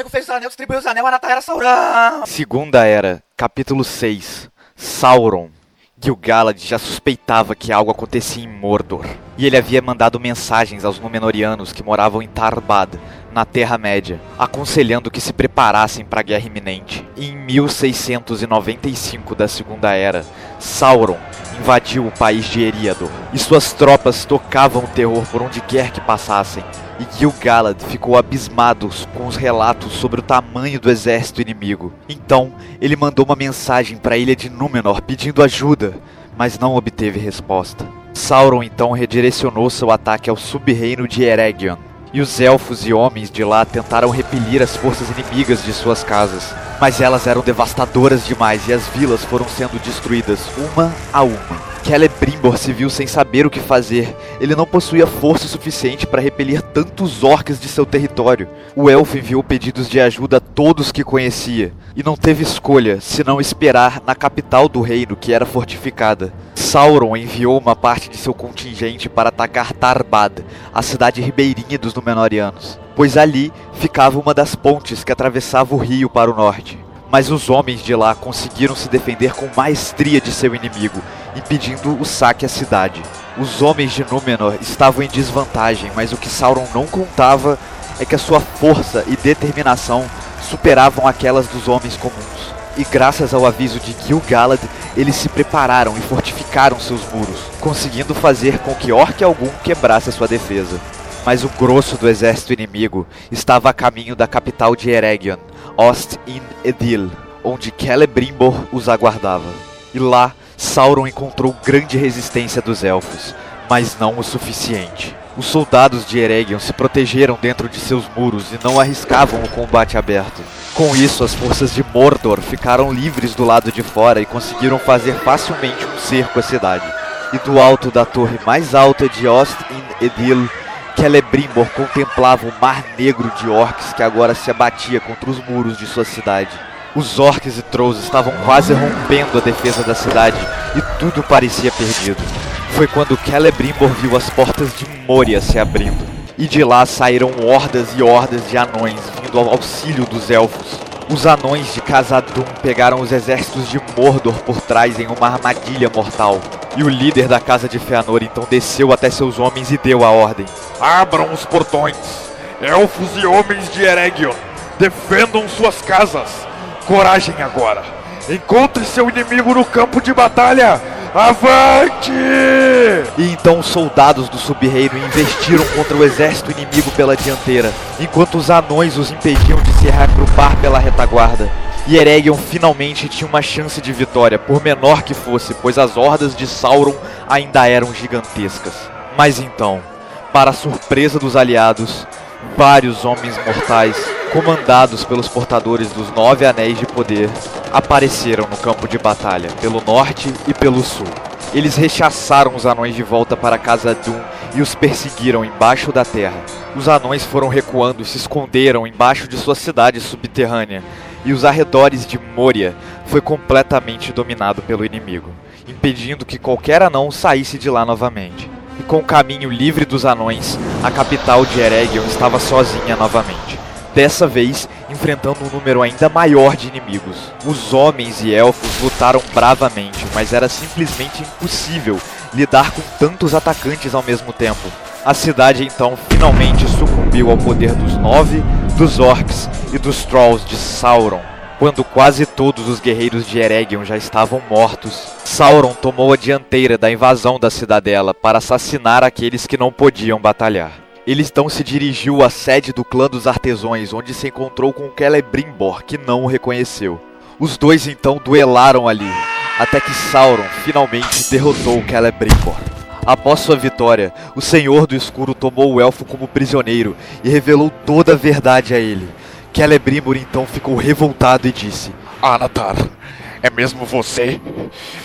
nego fez os anel, distribuiu os anel, era Sauron. Segunda Era, capítulo 6 Sauron. Gil-galad já suspeitava que algo acontecia em Mordor, e ele havia mandado mensagens aos Númenóreanos que moravam em Tarbad, na Terra-média, aconselhando que se preparassem para a guerra iminente. Em 1695 da Segunda Era, Sauron invadiu o país de Eriador, e suas tropas tocavam terror por onde quer que passassem. E Gil-galad ficou abismado com os relatos sobre o tamanho do exército inimigo. Então, ele mandou uma mensagem para a ilha de Númenor pedindo ajuda, mas não obteve resposta. Sauron então redirecionou seu ataque ao sub-reino de Eregion, e os elfos e homens de lá tentaram repelir as forças inimigas de suas casas, mas elas eram devastadoras demais e as vilas foram sendo destruídas uma a uma. Celebrimbor se viu sem saber o que fazer. Ele não possuía força suficiente para repelir tantos orcs de seu território. O elfo enviou pedidos de ajuda a todos que conhecia, e não teve escolha senão esperar na capital do reino, que era fortificada. Sauron enviou uma parte de seu contingente para atacar Tarbad, a cidade ribeirinha dos Númenóreanos, pois ali ficava uma das pontes que atravessava o rio para o norte. Mas os homens de lá conseguiram se defender com maestria de seu inimigo, impedindo o saque à cidade. Os homens de Númenor estavam em desvantagem, mas o que Sauron não contava é que a sua força e determinação superavam aquelas dos homens comuns. E graças ao aviso de Gil-galad, eles se prepararam e fortificaram seus muros, conseguindo fazer com que orc algum quebrasse sua defesa. Mas o grosso do exército inimigo estava a caminho da capital de Eregion, Ost-in-Edil, onde Celebrimbor os aguardava. E lá, Sauron encontrou grande resistência dos elfos, mas não o suficiente. Os soldados de Eregion se protegeram dentro de seus muros e não arriscavam o combate aberto. Com isso, as forças de Mordor ficaram livres do lado de fora e conseguiram fazer facilmente um cerco à cidade. E do alto da torre mais alta de Ost-in-Edil, Celebrimbor contemplava o mar negro de orcs que agora se abatia contra os muros de sua cidade. Os orcs e trolls estavam quase rompendo a defesa da cidade e tudo parecia perdido. Foi quando Celebrimbor viu as portas de Moria se abrindo. E de lá saíram hordas e hordas de anões vindo ao auxílio dos elfos. Os anões de Khazad-dûm pegaram os exércitos de Mordor por trás em uma armadilha mortal. E o líder da casa de Feanor então desceu até seus homens e deu a ordem. Abram os portões, elfos e homens de Eregion, defendam suas casas. Coragem agora. Encontre seu inimigo no campo de batalha. Avante! E então os soldados do sub-reino investiram contra o exército inimigo pela dianteira, enquanto os anões os impediam de se reagrupar pela retaguarda. E Eregion finalmente tinha uma chance de vitória, por menor que fosse, pois as hordas de Sauron ainda eram gigantescas. Mas então, para a surpresa dos aliados, vários homens mortais, comandados pelos portadores dos Nove Anéis de Poder, apareceram no campo de batalha, pelo norte e pelo sul. Eles rechaçaram os anões de volta para Casa Dum e os perseguiram embaixo da terra. Os anões foram recuando e se esconderam embaixo de sua cidade subterrânea, e os arredores de Moria foi completamente dominado pelo inimigo, impedindo que qualquer anão saísse de lá novamente. E com o caminho livre dos anões, a capital de Eregion estava sozinha novamente. Dessa vez, enfrentando um número ainda maior de inimigos. Os homens e elfos lutaram bravamente, mas era simplesmente impossível lidar com tantos atacantes ao mesmo tempo. A cidade então finalmente sucumbiu ao poder dos nove, dos orcs e dos trolls de Sauron. Quando quase todos os guerreiros de Eregion já estavam mortos, Sauron tomou a dianteira da invasão da cidadela para assassinar aqueles que não podiam batalhar. Ele então se dirigiu à sede do clã dos artesões, onde se encontrou com Celebrimbor, que não o reconheceu. Os dois então duelaram ali, até que Sauron finalmente derrotou Celebrimbor. Após sua vitória, o Senhor do Escuro tomou o elfo como prisioneiro e revelou toda a verdade a ele. Celebrimbor então ficou revoltado e disse: Anatar, é mesmo você?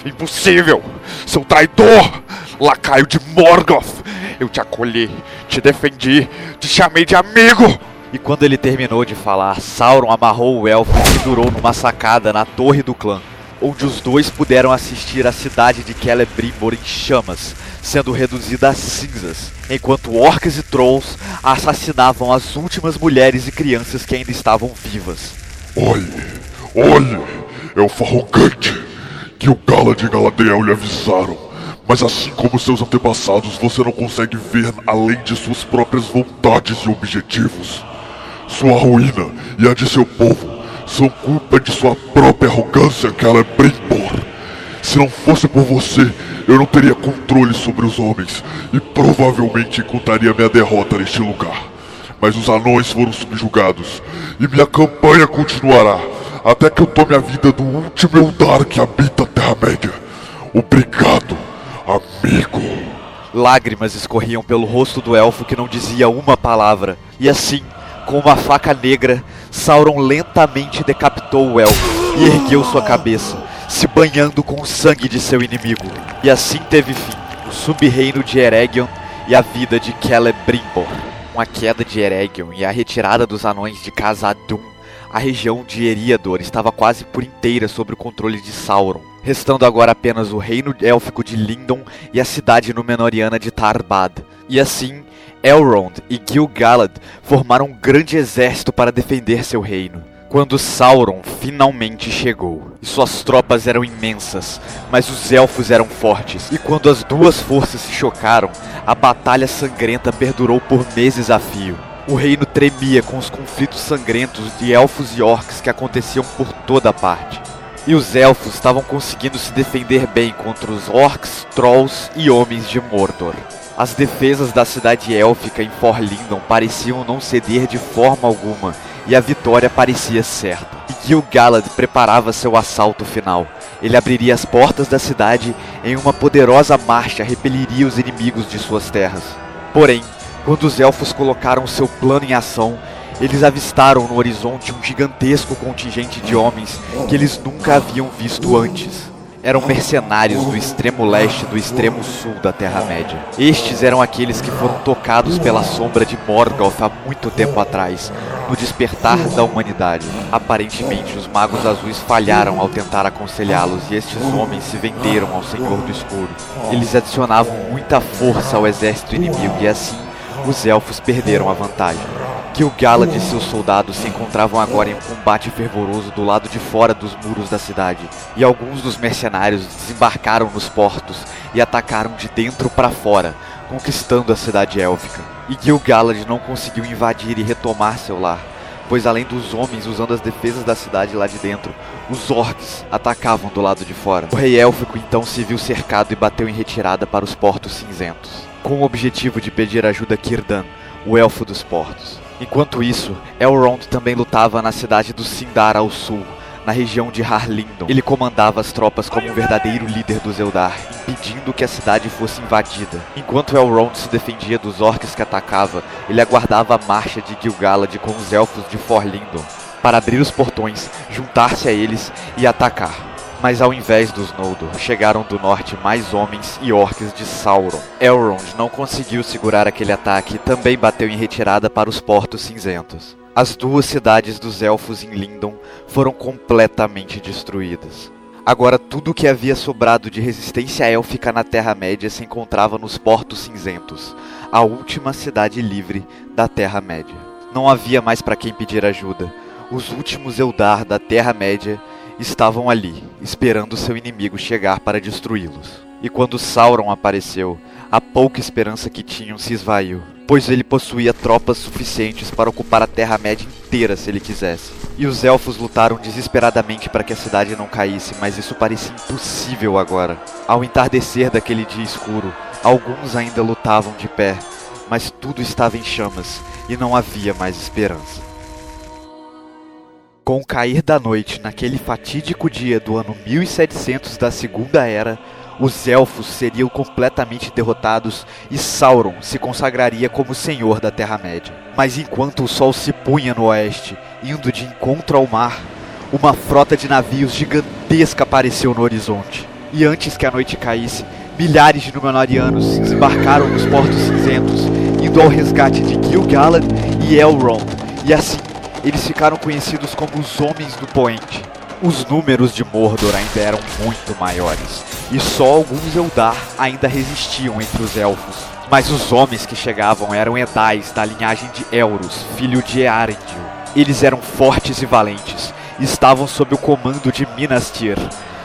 Impossível! Seu traidor! Lacaio de Morgoth! Eu te acolhi, te defendi, te chamei de amigo! E quando ele terminou de falar, Sauron amarrou o elfo e pendurou numa sacada na torre do clã. Onde os dois puderam assistir a cidade de Celebrimbor em chamas, sendo reduzida a cinzas, enquanto orcs e trolls assassinavam as últimas mulheres e crianças que ainda estavam vivas. Olhe, olhe, é o Farrogante que o Galad e Galadriel lhe avisaram. Mas assim como seus antepassados, você não consegue ver além de suas próprias vontades e objetivos. Sua ruína e a de seu povo são culpa de sua própria arrogância ela é Brimbor. Se não fosse por você, eu não teria controle sobre os homens e provavelmente encontraria minha derrota neste lugar. Mas os anões foram subjugados e minha campanha continuará até que eu tome a vida do último Eldar que habita a Terra-média. Obrigado, amigo. Lágrimas escorriam pelo rosto do elfo que não dizia uma palavra, e assim, com uma faca negra, Sauron lentamente decapitou o elfo e ergueu sua cabeça, se banhando com o sangue de seu inimigo. E assim teve fim o sub-reino de Eregion e a vida de Celebrimbor. Com a queda de Eregion e a retirada dos anões de Khazad-dûm, a região de Eriador estava quase por inteira sob o controle de Sauron, restando agora apenas o reino élfico de Lindon e a cidade númenoriana de Tarbad. E assim, Elrond e Gil-galad formaram um grande exército para defender seu reino. Quando Sauron finalmente chegou, e suas tropas eram imensas, mas os elfos eram fortes, e quando as duas forças se chocaram, a batalha sangrenta perdurou por meses a fio. O reino tremia com os conflitos sangrentos de elfos e orcs que aconteciam por toda parte. E os elfos estavam conseguindo se defender bem contra os orcs, trolls e homens de Mordor. As defesas da cidade élfica em Forlindon pareciam não ceder de forma alguma, e a vitória parecia certa. E Gil-galad preparava seu assalto final. Ele abriria as portas da cidade em uma poderosa marcha repeliria os inimigos de suas terras. Porém, quando os elfos colocaram seu plano em ação, eles avistaram no horizonte um gigantesco contingente de homens que eles nunca haviam visto antes eram mercenários do extremo leste do extremo sul da Terra-média. Estes eram aqueles que foram tocados pela sombra de Morgoth há muito tempo atrás, no despertar da humanidade. Aparentemente, os magos azuis falharam ao tentar aconselhá-los e estes homens se venderam ao Senhor do Escuro. Eles adicionavam muita força ao exército inimigo e assim os elfos perderam a vantagem. Gil-galad e seus soldados se encontravam agora em um combate fervoroso do lado de fora dos muros da cidade, e alguns dos mercenários desembarcaram nos portos e atacaram de dentro para fora, conquistando a cidade élfica. E Gil-galad não conseguiu invadir e retomar seu lar, pois além dos homens usando as defesas da cidade lá de dentro, os orcs atacavam do lado de fora. O rei élfico então se viu cercado e bateu em retirada para os portos cinzentos, com o objetivo de pedir ajuda a Círdan, o elfo dos portos. Enquanto isso, Elrond também lutava na cidade do Sindar ao sul, na região de Harlindon. Ele comandava as tropas como um verdadeiro líder dos Eldar, impedindo que a cidade fosse invadida. Enquanto Elrond se defendia dos orcs que atacava, ele aguardava a marcha de Gil-galad com os elfos de Forlindon, para abrir os portões, juntar-se a eles e atacar. Mas ao invés dos Noldor, chegaram do norte mais homens e orcs de Sauron. Elrond não conseguiu segurar aquele ataque e também bateu em retirada para os Portos Cinzentos. As duas cidades dos Elfos em Lindon foram completamente destruídas. Agora tudo o que havia sobrado de resistência élfica na Terra-média se encontrava nos Portos Cinzentos, a última cidade livre da Terra-média. Não havia mais para quem pedir ajuda. Os últimos Eldar da Terra-média estavam ali, esperando seu inimigo chegar para destruí-los. E quando Sauron apareceu, a pouca esperança que tinham se esvaiu, pois ele possuía tropas suficientes para ocupar a Terra-média inteira se ele quisesse. E os elfos lutaram desesperadamente para que a cidade não caísse, mas isso parecia impossível agora. Ao entardecer daquele dia escuro, alguns ainda lutavam de pé, mas tudo estava em chamas e não havia mais esperança. Com o cair da noite, naquele fatídico dia do ano 1700 da Segunda Era, os elfos seriam completamente derrotados e Sauron se consagraria como senhor da Terra-média. Mas enquanto o sol se punha no oeste, indo de encontro ao mar, uma frota de navios gigantesca apareceu no horizonte. E antes que a noite caísse, milhares de Númenóreanos desembarcaram nos Portos Cinzentos, indo ao resgate de Gil-galad e Elrond, e assim eles ficaram conhecidos como os Homens do Poente. Os números de Mordor ainda eram muito maiores, e só alguns Eldar ainda resistiam entre os elfos. Mas os homens que chegavam eram Edais da linhagem de Elros, filho de Earendil. Eles eram fortes e valentes, e estavam sob o comando de Minastir,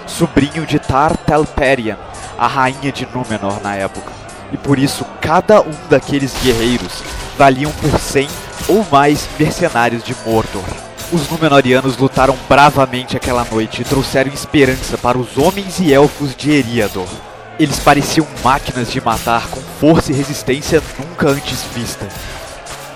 sobrinho de Tar Telperian, a rainha de Númenor na época. E por isso cada um daqueles guerreiros valiam por 100 ou mais mercenários de Mordor. Os Númenóreanos lutaram bravamente aquela noite e trouxeram esperança para os homens e elfos de Eriador. Eles pareciam máquinas de matar com força e resistência nunca antes vista.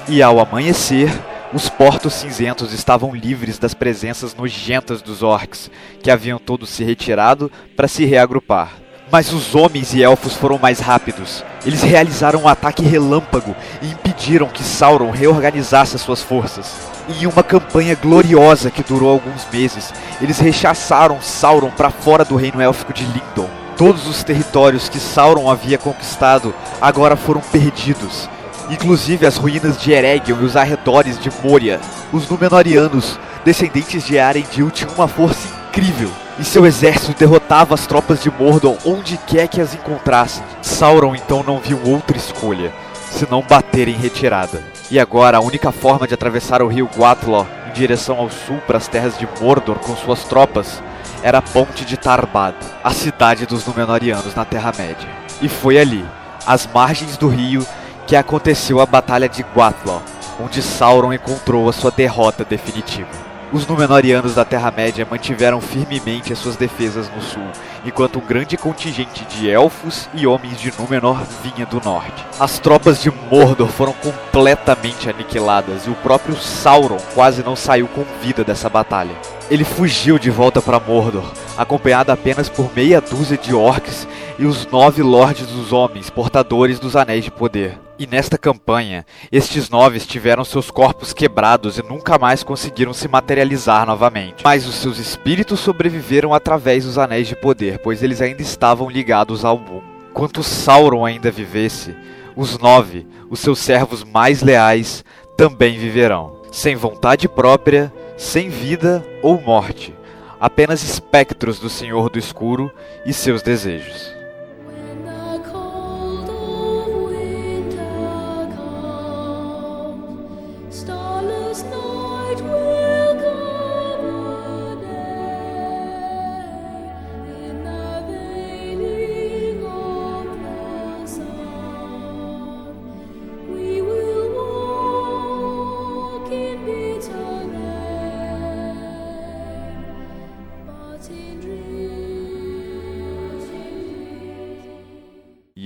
E ao amanhecer, os portos cinzentos estavam livres das presenças nojentas dos orcs, que haviam todos se retirado para se reagrupar. Mas os homens e elfos foram mais rápidos. Eles realizaram um ataque relâmpago e impediram que Sauron reorganizasse as suas forças. Em uma campanha gloriosa que durou alguns meses, eles rechaçaram Sauron para fora do reino élfico de Lindon. Todos os territórios que Sauron havia conquistado agora foram perdidos, inclusive as ruínas de Eregion e os arredores de Moria. Os Númenóreanos, descendentes de Arendil, tinham uma força incrível e seu exército derrotava as tropas de Mordor onde quer que as encontrassem. Sauron então não viu outra escolha, senão bater em retirada. E agora a única forma de atravessar o rio Guatló em direção ao sul para as terras de Mordor com suas tropas era a ponte de Tarbad, a cidade dos Númenóreanos na Terra-média. E foi ali, às margens do rio, que aconteceu a Batalha de Guatló, onde Sauron encontrou a sua derrota definitiva. Os Númenóreanos da Terra-média mantiveram firmemente as suas defesas no sul, enquanto um grande contingente de elfos e homens de Númenor vinha do norte. As tropas de Mordor foram completamente aniquiladas e o próprio Sauron quase não saiu com vida dessa batalha. Ele fugiu de volta para Mordor, acompanhado apenas por meia dúzia de orcs e os nove lordes dos homens, portadores dos anéis de poder. E nesta campanha, estes nove tiveram seus corpos quebrados e nunca mais conseguiram se materializar novamente. Mas os seus espíritos sobreviveram através dos anéis de poder, pois eles ainda estavam ligados ao Moon. Quanto Sauron ainda vivesse, os nove, os seus servos mais leais, também viverão. Sem vontade própria, sem vida ou morte, apenas espectros do Senhor do Escuro e seus desejos.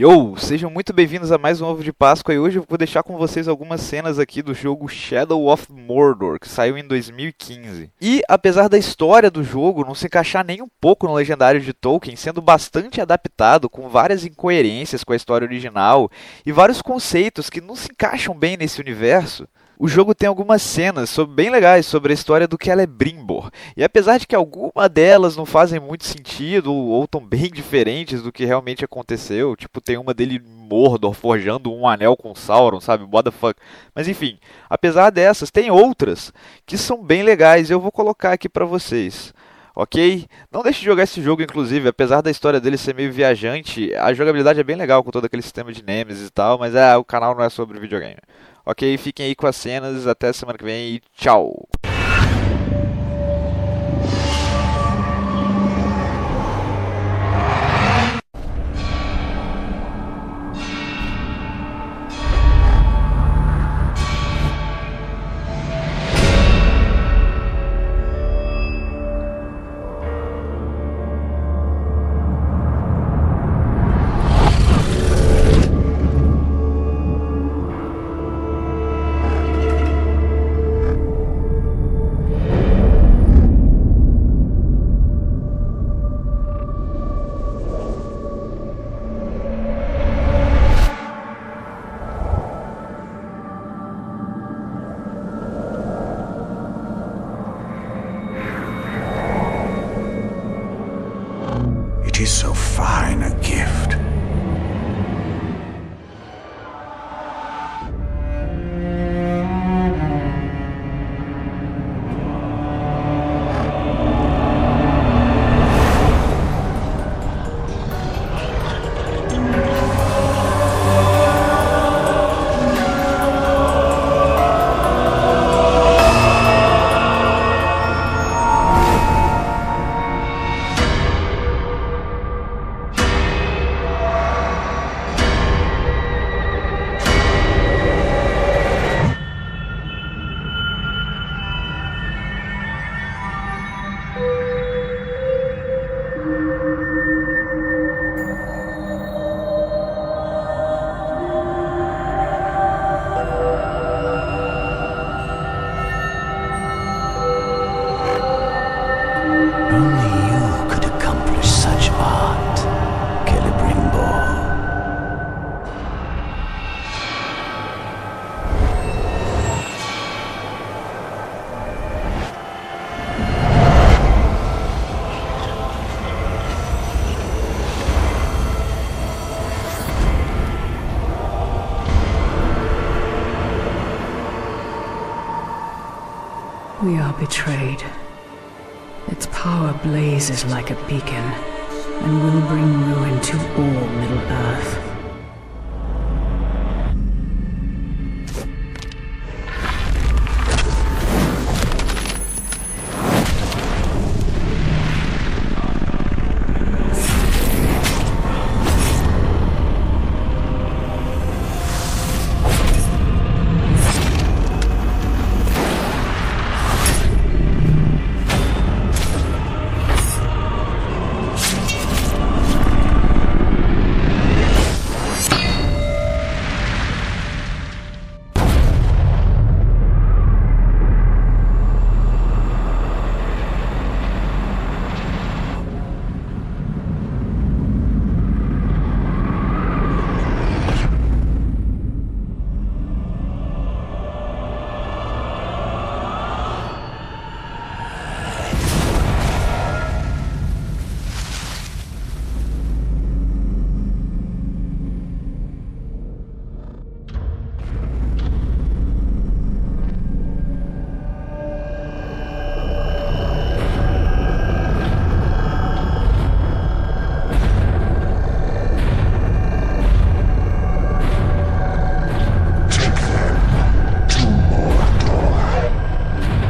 Yo, sejam muito bem-vindos a mais um Ovo de Páscoa e hoje eu vou deixar com vocês algumas cenas aqui do jogo Shadow of Mordor, que saiu em 2015. E apesar da história do jogo não se encaixar nem um pouco no legendário de Tolkien, sendo bastante adaptado, com várias incoerências com a história original e vários conceitos que não se encaixam bem nesse universo, o jogo tem algumas cenas bem legais sobre a história do Celebrimbor. E apesar de que algumas delas não fazem muito sentido ou estão bem diferentes do que realmente aconteceu, tipo tem uma dele Mordor forjando um anel com Sauron, sabe? What the fuck. Mas enfim, apesar dessas, tem outras que são bem legais e eu vou colocar aqui pra vocês. Ok? Não deixe de jogar esse jogo, inclusive, apesar da história dele ser meio viajante, a jogabilidade é bem legal com todo aquele sistema de Nemesis e tal, mas é, o canal não é sobre videogame. Ok, fiquem aí com as cenas, até semana que vem e tchau! We are betrayed. Its power blazes like a beacon and will bring ruin to all Middle Earth.